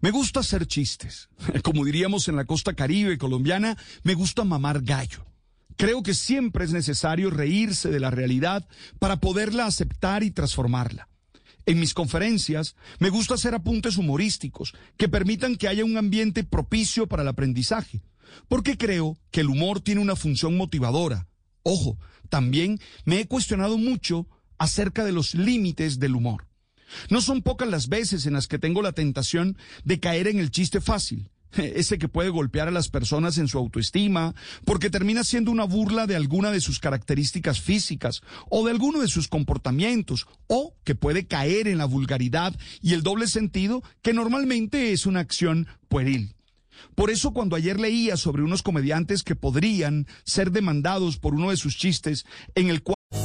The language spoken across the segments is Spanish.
Me gusta hacer chistes. Como diríamos en la costa caribe colombiana, me gusta mamar gallo. Creo que siempre es necesario reírse de la realidad para poderla aceptar y transformarla. En mis conferencias me gusta hacer apuntes humorísticos que permitan que haya un ambiente propicio para el aprendizaje, porque creo que el humor tiene una función motivadora. Ojo, también me he cuestionado mucho acerca de los límites del humor. No son pocas las veces en las que tengo la tentación de caer en el chiste fácil, ese que puede golpear a las personas en su autoestima, porque termina siendo una burla de alguna de sus características físicas o de alguno de sus comportamientos, o que puede caer en la vulgaridad y el doble sentido, que normalmente es una acción pueril. Por eso cuando ayer leía sobre unos comediantes que podrían ser demandados por uno de sus chistes, en el cual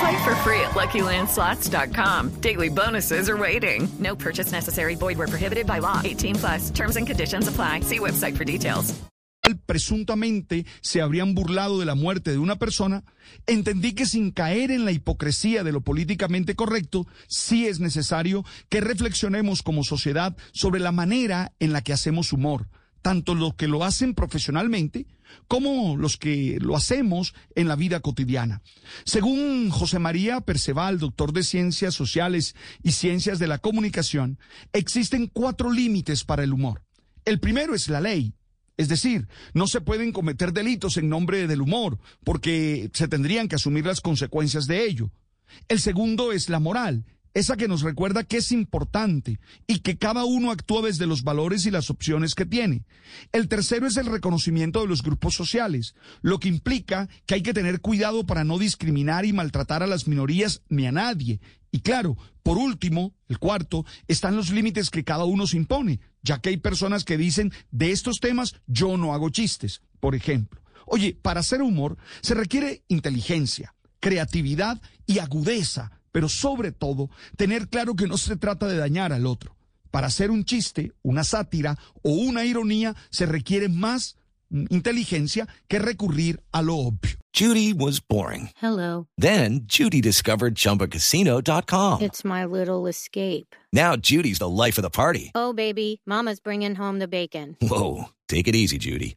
Play for free at LuckyLandSlots.com. Daily bonuses are waiting. No purchase necessary. Void where prohibited by law. 18 plus. Terms and conditions apply. See website for details. presuntamente se habrían burlado de la muerte de una persona, entendí que sin caer en la hipocresía de lo políticamente correcto, sí es necesario que reflexionemos como sociedad sobre la manera en la que hacemos humor, tanto los que lo hacen profesionalmente como los que lo hacemos en la vida cotidiana. Según José María Perceval, doctor de Ciencias Sociales y Ciencias de la Comunicación, existen cuatro límites para el humor. El primero es la ley. Es decir, no se pueden cometer delitos en nombre del humor, porque se tendrían que asumir las consecuencias de ello. El segundo es la moral, esa que nos recuerda que es importante y que cada uno actúa desde los valores y las opciones que tiene. El tercero es el reconocimiento de los grupos sociales, lo que implica que hay que tener cuidado para no discriminar y maltratar a las minorías ni a nadie. Y claro, por último, el cuarto, están los límites que cada uno se impone, ya que hay personas que dicen, de estos temas yo no hago chistes, por ejemplo. Oye, para hacer humor se requiere inteligencia, creatividad y agudeza pero sobre todo tener claro que no se trata de dañar al otro. Para hacer un chiste, una sátira o una ironía se requiere más inteligencia que recurrir a lo obvio. Judy was boring. Hello. Then Judy discovered chumbacasino.com. It's my little escape. Now Judy's the life of the party. Oh baby, mama's bringing home the bacon. Whoa, take it easy Judy.